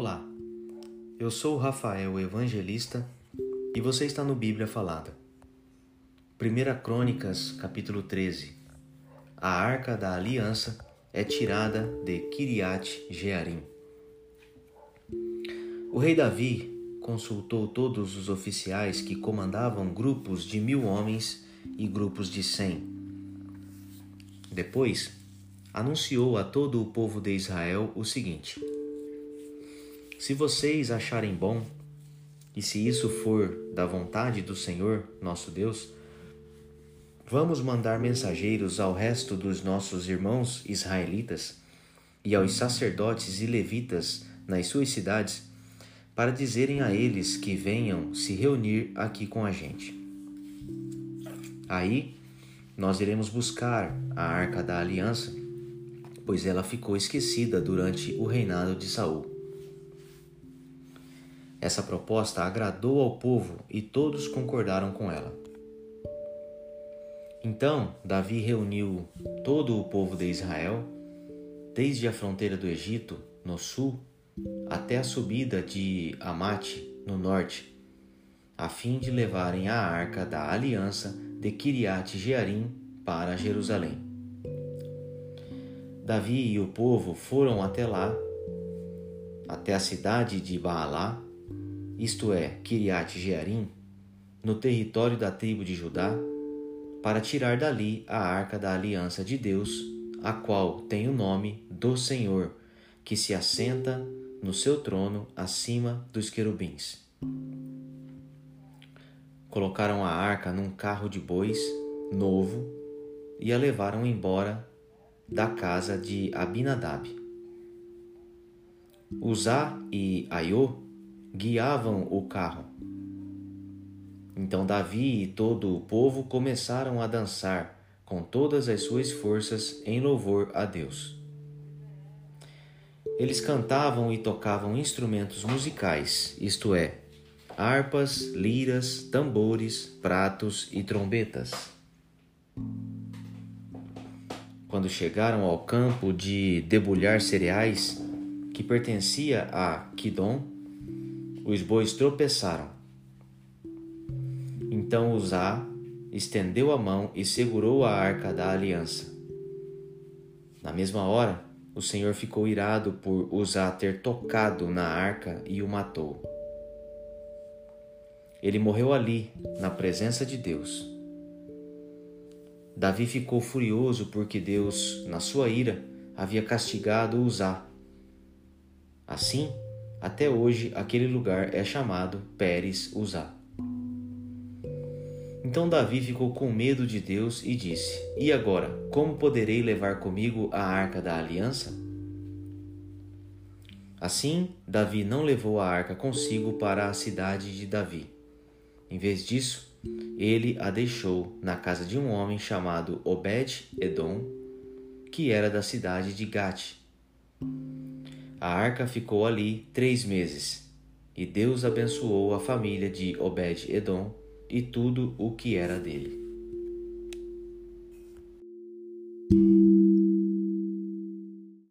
Olá, eu sou o Rafael Evangelista e você está no Bíblia Falada. 1 Crônicas, capítulo 13. A Arca da Aliança é tirada de Kiriat Jearim. O rei Davi consultou todos os oficiais que comandavam grupos de mil homens e grupos de cem. Depois, anunciou a todo o povo de Israel o seguinte: Se vocês acharem bom, e se isso for da vontade do Senhor, nosso Deus, vamos mandar mensageiros ao resto dos nossos irmãos israelitas e aos sacerdotes e levitas nas suas cidades, para dizerem a eles que venham se reunir aqui com a gente. Aí nós iremos buscar a arca da aliança pois ela ficou esquecida durante o reinado de Saul. Essa proposta agradou ao povo e todos concordaram com ela. Então Davi reuniu todo o povo de Israel, desde a fronteira do Egito, no sul, até a subida de Amate, no norte, a fim de levarem a arca da aliança de Kiriat Jearim para Jerusalém. Davi e o povo foram até lá, até a cidade de Baalá, isto é, Kiriat Jearim, no território da tribo de Judá, para tirar dali a arca da aliança de Deus, a qual tem o nome do Senhor, que se assenta no seu trono acima dos querubins. Colocaram a arca num carro de bois novo e a levaram embora da casa de Abinadab. Uzá e Aiô guiavam o carro. Então Davi e todo o povo começaram a dançar com todas as suas forças em louvor a Deus. Eles cantavam e tocavam instrumentos musicais, isto é, harpas, liras, tambores, pratos e trombetas. Quando chegaram ao campo de debulhar cereais, que pertencia a Quidom, os bois tropeçaram. Então Uzá estendeu a mão e segurou a arca da aliança. Na mesma hora, o Senhor ficou irado por Uzá ter tocado na arca e o matou. Ele morreu ali, na presença de Deus. Davi ficou furioso porque Deus, na sua ira, havia castigado Uzá. Assim, até hoje aquele lugar é chamado Pérez Uzá. Então Davi ficou com medo de Deus e disse: E agora, como poderei levar comigo a arca da aliança? Assim, Davi não levou a arca consigo para a cidade de Davi. Em vez disso, ele a deixou na casa de um homem chamado Obed-Edom, que era da cidade de Gate. A arca ficou ali três meses, e Deus abençoou a família de Obed-Edom e tudo o que era dele.